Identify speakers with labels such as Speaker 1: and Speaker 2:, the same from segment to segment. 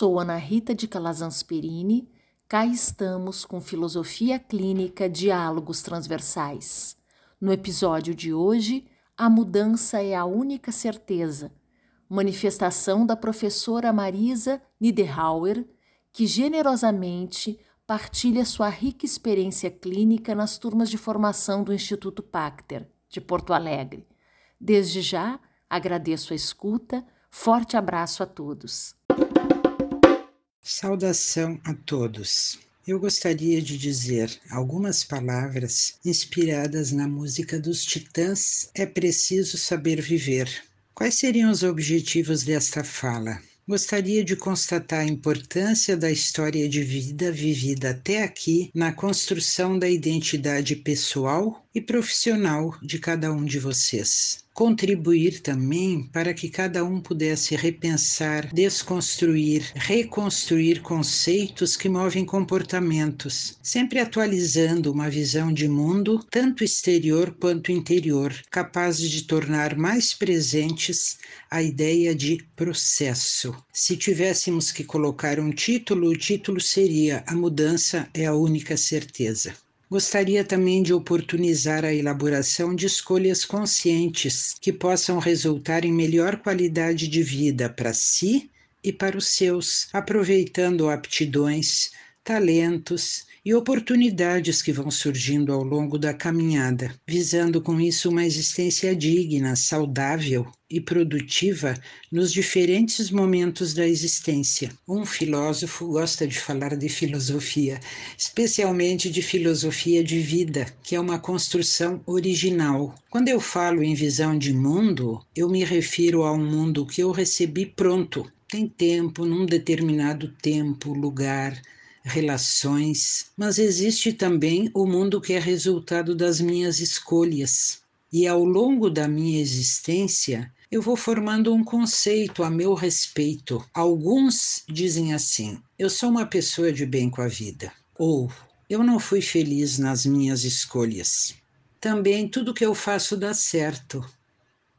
Speaker 1: Sou Ana Rita de Calazans Perini. Cá estamos com Filosofia Clínica Diálogos Transversais. No episódio de hoje, a mudança é a única certeza. Manifestação da professora Marisa Niederauer, que generosamente partilha sua rica experiência clínica nas turmas de formação do Instituto Pacter, de Porto Alegre. Desde já, agradeço a escuta. Forte abraço a todos.
Speaker 2: Saudação a todos. Eu gostaria de dizer algumas palavras inspiradas na música dos Titãs É Preciso Saber Viver. Quais seriam os objetivos desta fala? Gostaria de constatar a importância da história de vida vivida até aqui na construção da identidade pessoal e profissional de cada um de vocês contribuir também para que cada um pudesse repensar, desconstruir, reconstruir conceitos que movem comportamentos, sempre atualizando uma visão de mundo, tanto exterior quanto interior, capazes de tornar mais presentes a ideia de processo. Se tivéssemos que colocar um título, o título seria A Mudança é a Única Certeza. Gostaria também de oportunizar a elaboração de escolhas conscientes que possam resultar em melhor qualidade de vida para si e para os seus, aproveitando aptidões, talentos e oportunidades que vão surgindo ao longo da caminhada, visando com isso uma existência digna, saudável e produtiva nos diferentes momentos da existência. Um filósofo gosta de falar de filosofia, especialmente de filosofia de vida, que é uma construção original. Quando eu falo em visão de mundo, eu me refiro a um mundo que eu recebi pronto. Tem tempo, num determinado tempo, lugar, relações, mas existe também o mundo que é resultado das minhas escolhas. E ao longo da minha existência, eu vou formando um conceito a meu respeito. Alguns dizem assim: eu sou uma pessoa de bem com a vida, ou eu não fui feliz nas minhas escolhas. Também tudo que eu faço dá certo.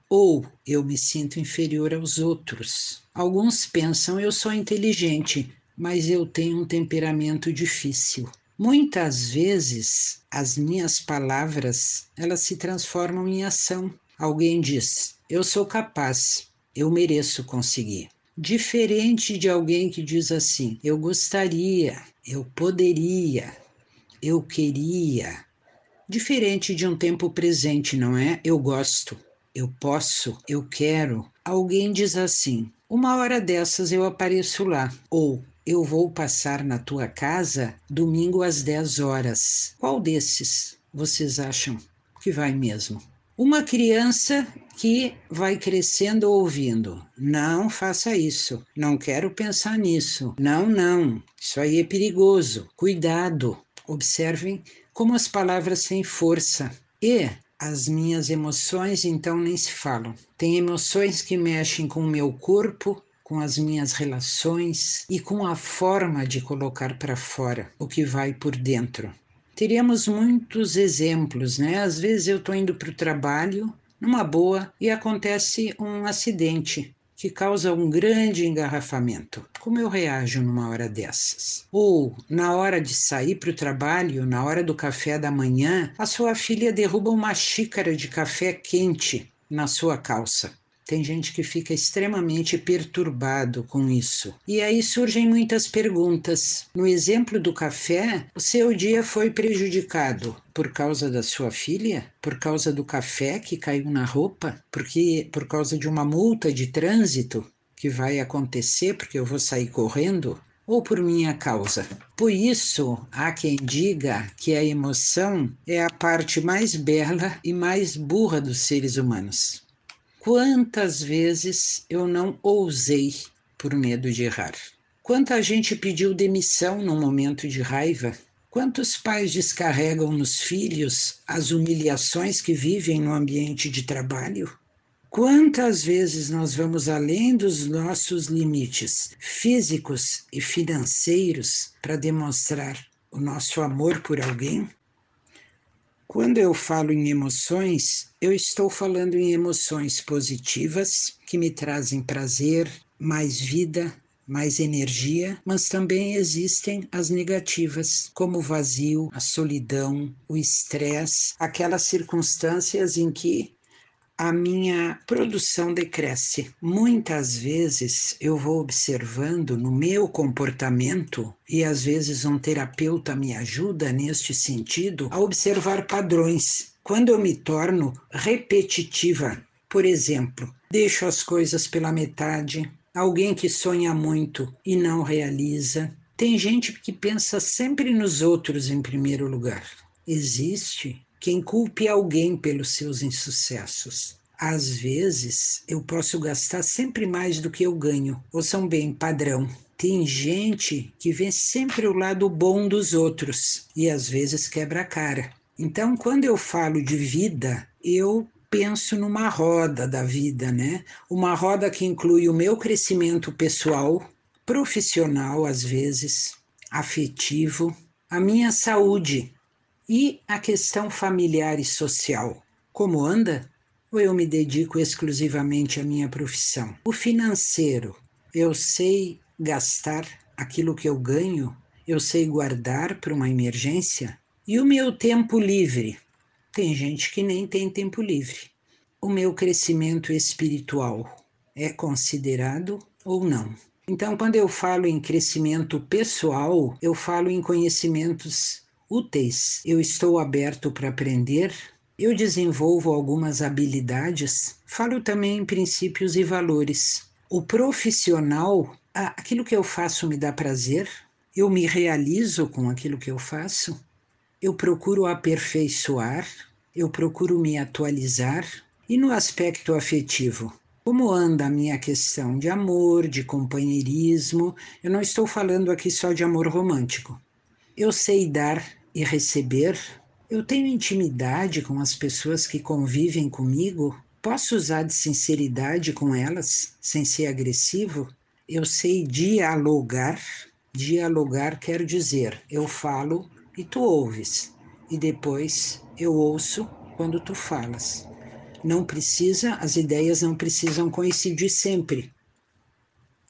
Speaker 2: Ou eu me sinto inferior aos outros. Alguns pensam eu sou inteligente, mas eu tenho um temperamento difícil. Muitas vezes as minhas palavras, elas se transformam em ação. Alguém diz: "Eu sou capaz, eu mereço conseguir". Diferente de alguém que diz assim: "Eu gostaria, eu poderia, eu queria". Diferente de um tempo presente, não é? Eu gosto, eu posso, eu quero. Alguém diz assim: "Uma hora dessas eu apareço lá", ou eu vou passar na tua casa domingo às 10 horas. Qual desses vocês acham que vai mesmo? Uma criança que vai crescendo ouvindo: não faça isso, não quero pensar nisso, não, não, isso aí é perigoso, cuidado. Observem como as palavras têm força. E as minhas emoções, então, nem se falam. Tem emoções que mexem com o meu corpo, com as minhas relações e com a forma de colocar para fora o que vai por dentro. Teríamos muitos exemplos, né? Às vezes eu estou indo para o trabalho numa boa e acontece um acidente que causa um grande engarrafamento. Como eu reajo numa hora dessas? Ou na hora de sair para o trabalho, na hora do café da manhã, a sua filha derruba uma xícara de café quente na sua calça. Tem gente que fica extremamente perturbado com isso. E aí surgem muitas perguntas. No exemplo do café, o seu dia foi prejudicado por causa da sua filha? Por causa do café que caiu na roupa? Porque por causa de uma multa de trânsito que vai acontecer porque eu vou sair correndo? ou por minha causa. Por isso, há quem diga que a emoção é a parte mais bela e mais burra dos seres humanos. Quantas vezes eu não ousei por medo de errar? Quanta gente pediu demissão num momento de raiva? Quantos pais descarregam nos filhos as humilhações que vivem no ambiente de trabalho? Quantas vezes nós vamos além dos nossos limites físicos e financeiros para demonstrar o nosso amor por alguém? Quando eu falo em emoções, eu estou falando em emoções positivas que me trazem prazer, mais vida, mais energia, mas também existem as negativas, como o vazio, a solidão, o estresse, aquelas circunstâncias em que a minha produção decresce. Muitas vezes eu vou observando no meu comportamento, e às vezes um terapeuta me ajuda neste sentido, a observar padrões. Quando eu me torno repetitiva, por exemplo, deixo as coisas pela metade, alguém que sonha muito e não realiza. Tem gente que pensa sempre nos outros em primeiro lugar. Existe quem culpe alguém pelos seus insucessos. Às vezes, eu posso gastar sempre mais do que eu ganho. Ouçam bem, padrão. Tem gente que vê sempre o lado bom dos outros e às vezes quebra a cara. Então, quando eu falo de vida, eu penso numa roda da vida, né? Uma roda que inclui o meu crescimento pessoal, profissional às vezes, afetivo, a minha saúde, e a questão familiar e social? Como anda? Ou eu me dedico exclusivamente à minha profissão? O financeiro, eu sei gastar aquilo que eu ganho? Eu sei guardar para uma emergência? E o meu tempo livre? Tem gente que nem tem tempo livre. O meu crescimento espiritual é considerado ou não? Então, quando eu falo em crescimento pessoal, eu falo em conhecimentos úteis. Eu estou aberto para aprender. Eu desenvolvo algumas habilidades. Falo também em princípios e valores. O profissional, aquilo que eu faço me dá prazer. Eu me realizo com aquilo que eu faço. Eu procuro aperfeiçoar. Eu procuro me atualizar. E no aspecto afetivo, como anda a minha questão de amor, de companheirismo? Eu não estou falando aqui só de amor romântico. Eu sei dar e receber? Eu tenho intimidade com as pessoas que convivem comigo? Posso usar de sinceridade com elas sem ser agressivo? Eu sei dialogar. Dialogar quer dizer eu falo e tu ouves, e depois eu ouço quando tu falas. Não precisa, as ideias não precisam coincidir sempre.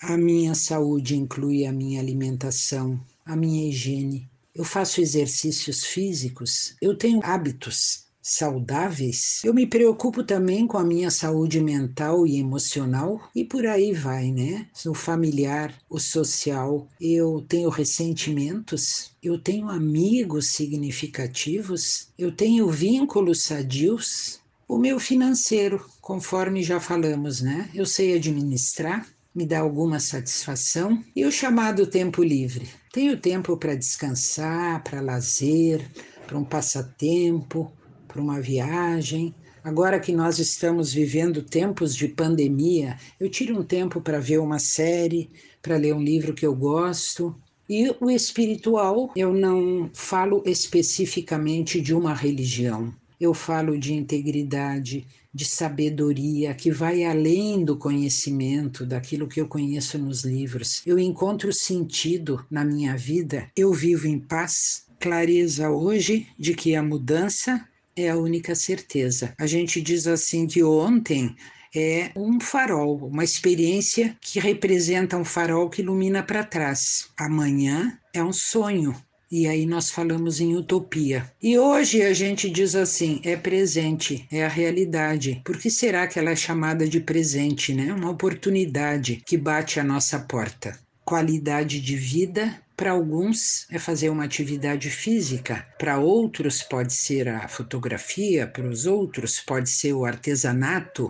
Speaker 2: A minha saúde inclui a minha alimentação, a minha higiene, eu faço exercícios físicos, eu tenho hábitos saudáveis, eu me preocupo também com a minha saúde mental e emocional e por aí vai, né? O familiar, o social, eu tenho ressentimentos, eu tenho amigos significativos, eu tenho vínculos sadios, o meu financeiro, conforme já falamos, né? Eu sei administrar, me dá alguma satisfação, e o chamado tempo livre. Tenho tempo para descansar, para lazer, para um passatempo, para uma viagem. Agora que nós estamos vivendo tempos de pandemia, eu tiro um tempo para ver uma série, para ler um livro que eu gosto. E o espiritual, eu não falo especificamente de uma religião. Eu falo de integridade, de sabedoria que vai além do conhecimento, daquilo que eu conheço nos livros. Eu encontro sentido na minha vida, eu vivo em paz, clareza hoje de que a mudança é a única certeza. A gente diz assim que ontem é um farol, uma experiência que representa um farol que ilumina para trás. Amanhã é um sonho, e aí nós falamos em utopia. E hoje a gente diz assim: é presente, é a realidade. Por que será que ela é chamada de presente, né? Uma oportunidade que bate à nossa porta. Qualidade de vida, para alguns é fazer uma atividade física, para outros pode ser a fotografia, para os outros pode ser o artesanato,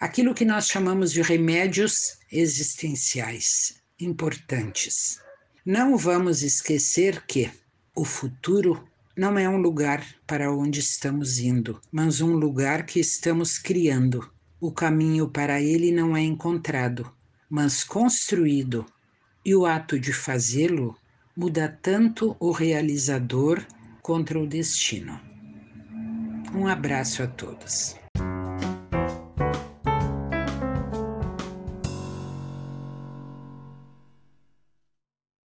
Speaker 2: aquilo que nós chamamos de remédios existenciais importantes. Não vamos esquecer que o futuro não é um lugar para onde estamos indo, mas um lugar que estamos criando. O caminho para ele não é encontrado, mas construído, e o ato de fazê-lo muda tanto o realizador contra o destino. Um abraço a todos.